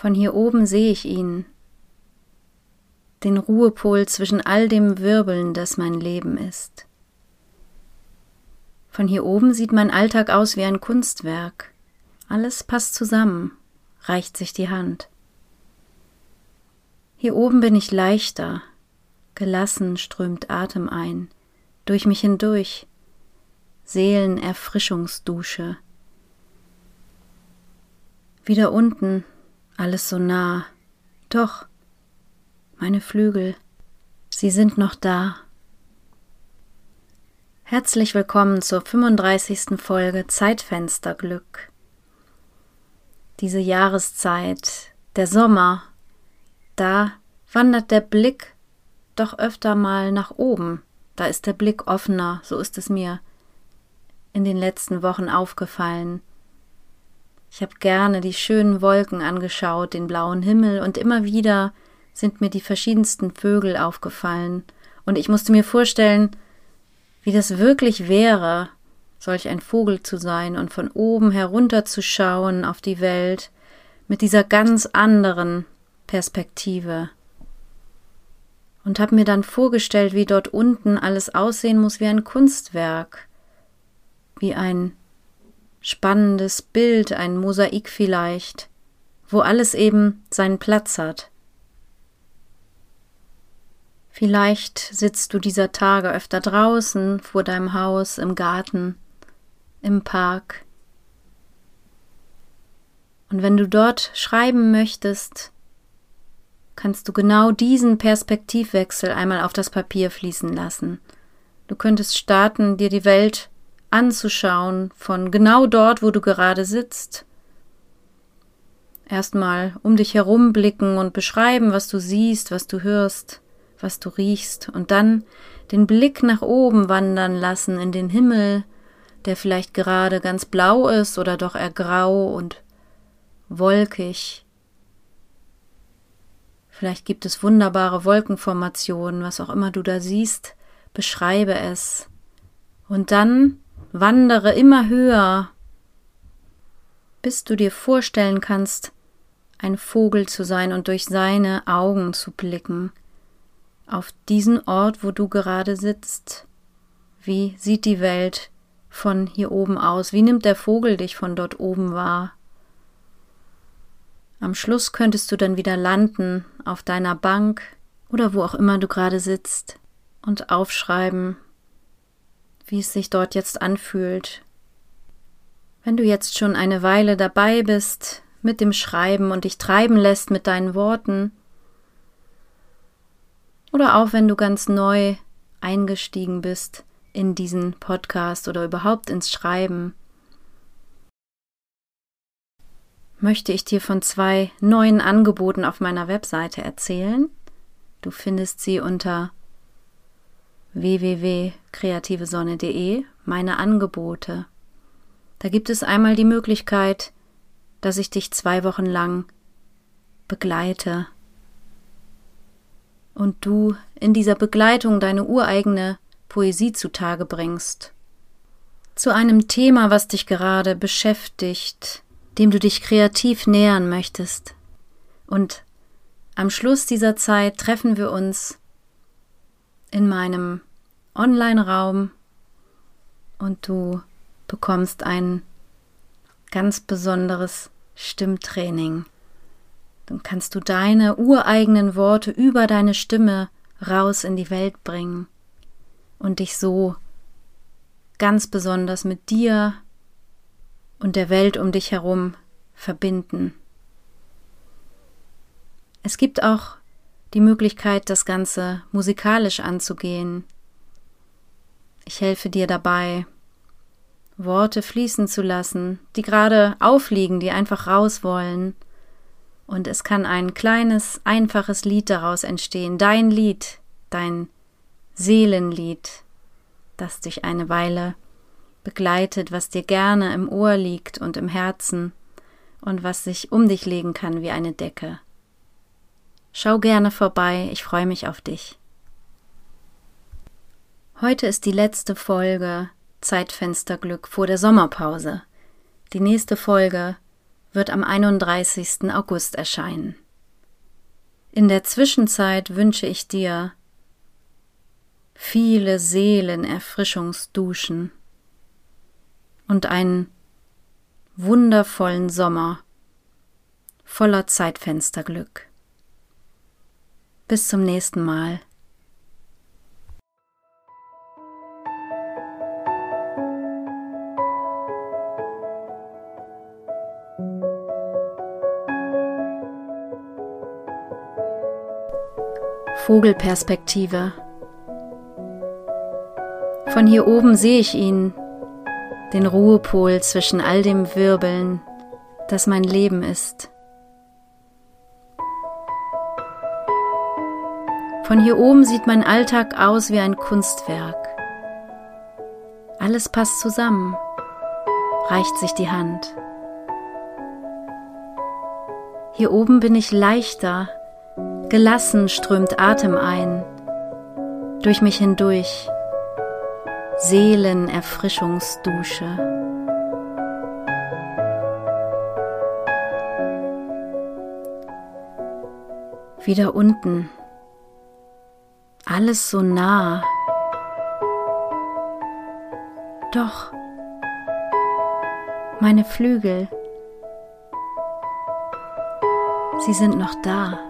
Von hier oben sehe ich ihn, den Ruhepol zwischen all dem Wirbeln, das mein Leben ist. Von hier oben sieht mein Alltag aus wie ein Kunstwerk. Alles passt zusammen, reicht sich die Hand. Hier oben bin ich leichter, gelassen strömt Atem ein, durch mich hindurch, Seelenerfrischungsdusche. Wieder unten, alles so nah. Doch, meine Flügel, sie sind noch da. Herzlich willkommen zur 35. Folge Zeitfensterglück. Diese Jahreszeit, der Sommer, da wandert der Blick doch öfter mal nach oben. Da ist der Blick offener, so ist es mir in den letzten Wochen aufgefallen. Ich habe gerne die schönen Wolken angeschaut, den blauen Himmel, und immer wieder sind mir die verschiedensten Vögel aufgefallen, und ich musste mir vorstellen, wie das wirklich wäre, solch ein Vogel zu sein und von oben herunter zu schauen auf die Welt mit dieser ganz anderen Perspektive. Und habe mir dann vorgestellt, wie dort unten alles aussehen muss wie ein Kunstwerk, wie ein spannendes Bild, ein Mosaik vielleicht, wo alles eben seinen Platz hat. Vielleicht sitzt du dieser Tage öfter draußen, vor deinem Haus, im Garten, im Park. Und wenn du dort schreiben möchtest, kannst du genau diesen Perspektivwechsel einmal auf das Papier fließen lassen. Du könntest starten, dir die Welt anzuschauen von genau dort, wo du gerade sitzt. Erstmal um dich herum blicken und beschreiben, was du siehst, was du hörst, was du riechst, und dann den Blick nach oben wandern lassen in den Himmel, der vielleicht gerade ganz blau ist oder doch eher grau und wolkig. Vielleicht gibt es wunderbare Wolkenformationen, was auch immer du da siehst, beschreibe es. Und dann Wandere immer höher, bis du dir vorstellen kannst, ein Vogel zu sein und durch seine Augen zu blicken, auf diesen Ort, wo du gerade sitzt. Wie sieht die Welt von hier oben aus? Wie nimmt der Vogel dich von dort oben wahr? Am Schluss könntest du dann wieder landen auf deiner Bank oder wo auch immer du gerade sitzt und aufschreiben, wie es sich dort jetzt anfühlt. Wenn du jetzt schon eine Weile dabei bist mit dem Schreiben und dich treiben lässt mit deinen Worten, oder auch wenn du ganz neu eingestiegen bist in diesen Podcast oder überhaupt ins Schreiben, möchte ich dir von zwei neuen Angeboten auf meiner Webseite erzählen. Du findest sie unter www.kreativesonne.de meine Angebote. Da gibt es einmal die Möglichkeit, dass ich dich zwei Wochen lang begleite und du in dieser Begleitung deine ureigene Poesie zutage bringst. Zu einem Thema, was dich gerade beschäftigt, dem du dich kreativ nähern möchtest. Und am Schluss dieser Zeit treffen wir uns in meinem Online-Raum und du bekommst ein ganz besonderes Stimmtraining. Dann kannst du deine ureigenen Worte über deine Stimme raus in die Welt bringen und dich so ganz besonders mit dir und der Welt um dich herum verbinden. Es gibt auch die Möglichkeit, das Ganze musikalisch anzugehen. Ich helfe dir dabei Worte fließen zu lassen, die gerade aufliegen, die einfach raus wollen. Und es kann ein kleines, einfaches Lied daraus entstehen, dein Lied, dein Seelenlied, das dich eine Weile begleitet, was dir gerne im Ohr liegt und im Herzen und was sich um dich legen kann wie eine Decke. Schau gerne vorbei, ich freue mich auf dich. Heute ist die letzte Folge Zeitfensterglück vor der Sommerpause. Die nächste Folge wird am 31. August erscheinen. In der Zwischenzeit wünsche ich dir viele Seelenerfrischungsduschen und einen wundervollen Sommer voller Zeitfensterglück. Bis zum nächsten Mal. Vogelperspektive. Von hier oben sehe ich ihn, den Ruhepol zwischen all dem Wirbeln, das mein Leben ist. Von hier oben sieht mein Alltag aus wie ein Kunstwerk. Alles passt zusammen, reicht sich die Hand. Hier oben bin ich leichter Gelassen strömt Atem ein, durch mich hindurch, Seelenerfrischungsdusche. Wieder unten, alles so nah. Doch, meine Flügel, sie sind noch da.